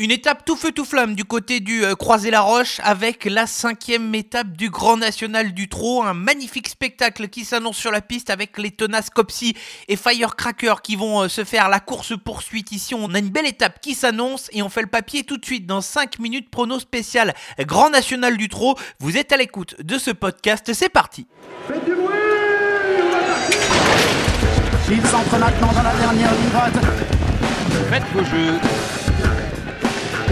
Une étape tout feu tout flamme du côté du euh, Croisé-la-Roche avec la cinquième étape du Grand National du Trot. Un magnifique spectacle qui s'annonce sur la piste avec les tenaces Copsy et Firecracker qui vont euh, se faire la course poursuite ici. On a une belle étape qui s'annonce et on fait le papier tout de suite dans 5 minutes prono spécial Grand National du Trot. Vous êtes à l'écoute de ce podcast, c'est parti. Faites du bruit Ils entrent maintenant dans la dernière ligne droite. Faites vos jeux.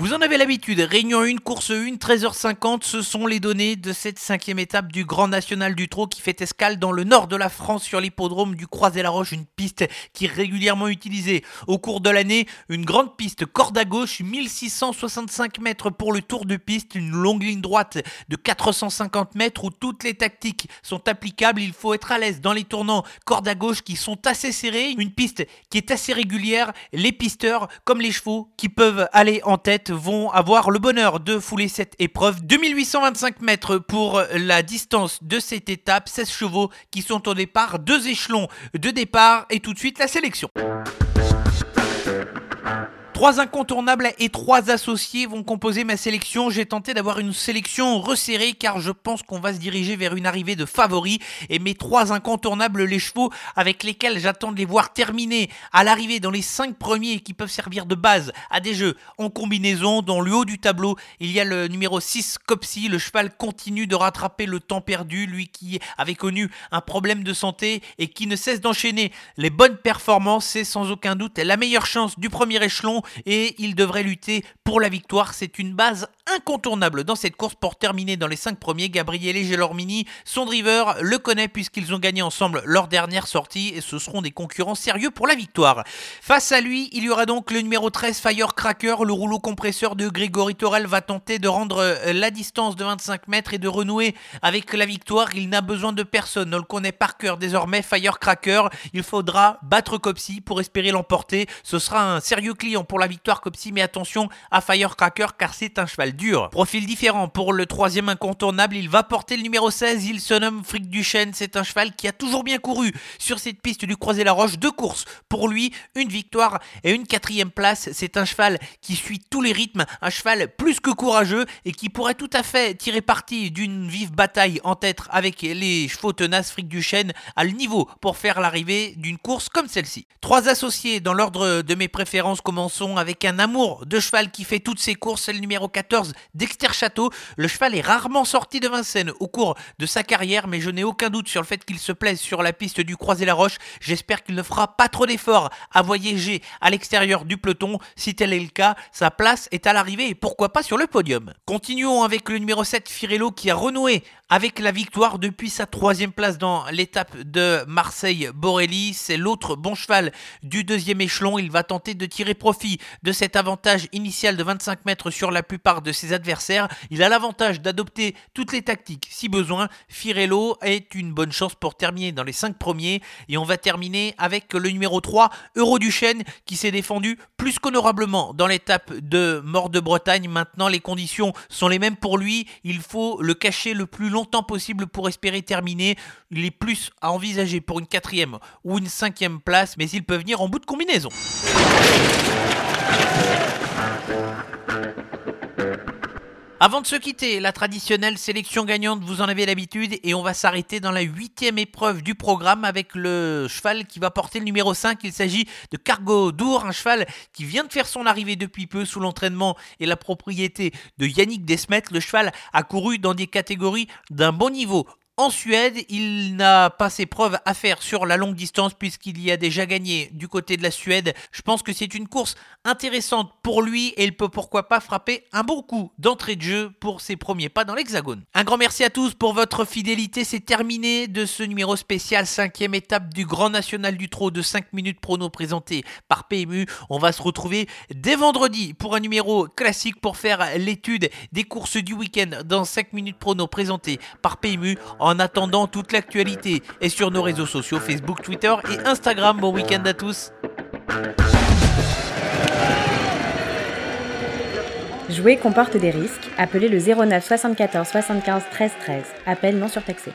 Vous en avez l'habitude, Réunion 1, course 1, 13h50, ce sont les données de cette cinquième étape du Grand National du Trot qui fait escale dans le nord de la France sur l'hippodrome du Croisé-la-Roche, une piste qui est régulièrement utilisée. Au cours de l'année, une grande piste corde à gauche, 1665 mètres pour le tour de piste, une longue ligne droite de 450 mètres où toutes les tactiques sont applicables, il faut être à l'aise dans les tournants corde à gauche qui sont assez serrés, une piste qui est assez régulière, les pisteurs comme les chevaux qui peuvent aller en tête vont avoir le bonheur de fouler cette épreuve. 2825 mètres pour la distance de cette étape, 16 chevaux qui sont au départ, deux échelons de départ et tout de suite la sélection. Trois incontournables et trois associés vont composer ma sélection. J'ai tenté d'avoir une sélection resserrée car je pense qu'on va se diriger vers une arrivée de favoris. Et mes trois incontournables, les chevaux avec lesquels j'attends de les voir terminer à l'arrivée dans les cinq premiers qui peuvent servir de base à des jeux en combinaison. Dans le haut du tableau, il y a le numéro 6, Copsy. Le cheval continue de rattraper le temps perdu, lui qui avait connu un problème de santé et qui ne cesse d'enchaîner les bonnes performances. C'est sans aucun doute la meilleure chance du premier échelon et il devrait lutter pour la victoire. C'est une base incontournable dans cette course pour terminer dans les 5 premiers. Gabriel et Gelormini, son driver, le connaît puisqu'ils ont gagné ensemble leur dernière sortie et ce seront des concurrents sérieux pour la victoire. Face à lui, il y aura donc le numéro 13 Firecracker, le rouleau compresseur de Grégory Torel va tenter de rendre euh, la distance de 25 mètres et de renouer avec la victoire. Il n'a besoin de personne, on le connaît par cœur désormais Firecracker. Il faudra battre Copsy pour espérer l'emporter. Ce sera un sérieux client pour la victoire Copsy, mais attention à Firecracker car c'est un cheval dur. Profil différent. Pour le troisième incontournable, il va porter le numéro 16, il se nomme Frick Duchesne, c'est un cheval qui a toujours bien couru sur cette piste du Croisé-la-Roche, deux courses pour lui, une victoire et une quatrième place, c'est un cheval qui suit tous les rythmes, un cheval plus que courageux et qui pourrait tout à fait tirer parti d'une vive bataille en tête avec les chevaux tenaces. Frick Duchesne à le niveau pour faire l'arrivée d'une course comme celle-ci. Trois associés dans l'ordre de mes préférences, commençons avec un amour de cheval qui fait toutes ses courses, c'est le numéro 14 Dexter Château. Le cheval est rarement sorti de Vincennes au cours de sa carrière, mais je n'ai aucun doute sur le fait qu'il se plaise sur la piste du Croisé-la-Roche. J'espère qu'il ne fera pas trop d'efforts à voyager à l'extérieur du peloton. Si tel est le cas, sa place est à l'arrivée et pourquoi pas sur le podium. Continuons avec le numéro 7 Firello qui a renoué avec la victoire depuis sa troisième place dans l'étape de Marseille-Borelli. C'est l'autre bon cheval du deuxième échelon. Il va tenter de tirer profit de cet avantage initial de 25 mètres sur la plupart de ses adversaires. Il a l'avantage d'adopter toutes les tactiques si besoin. Firello est une bonne chance pour terminer dans les 5 premiers. Et on va terminer avec le numéro 3, Euroduchesne, qui s'est défendu plus qu'honorablement dans l'étape de Mort de Bretagne. Maintenant, les conditions sont les mêmes pour lui. Il faut le cacher le plus longtemps possible pour espérer terminer. Il est plus à envisager pour une quatrième ou une cinquième place, mais il peut venir en bout de combinaison. Avant de se quitter, la traditionnelle sélection gagnante, vous en avez l'habitude, et on va s'arrêter dans la huitième épreuve du programme avec le cheval qui va porter le numéro 5. Il s'agit de Cargo Dour, un cheval qui vient de faire son arrivée depuis peu sous l'entraînement et la propriété de Yannick Desmet. Le cheval a couru dans des catégories d'un bon niveau en Suède, il n'a pas ses preuves à faire sur la longue distance puisqu'il y a déjà gagné du côté de la Suède. Je pense que c'est une course intéressante pour lui et il peut pourquoi pas frapper un bon coup d'entrée de jeu pour ses premiers pas dans l'Hexagone. Un grand merci à tous pour votre fidélité. C'est terminé de ce numéro spécial, cinquième étape du Grand National du Trot de 5 minutes prono présenté par PMU. On va se retrouver dès vendredi pour un numéro classique pour faire l'étude des courses du week-end dans 5 minutes prono présenté par PMU. Attendant, toute l'actualité est sur nos réseaux sociaux Facebook, Twitter et Instagram. Bon week-end à tous. Jouer comporte des risques. Appelez le 09 74 75 13 13. Appel non surtaxé.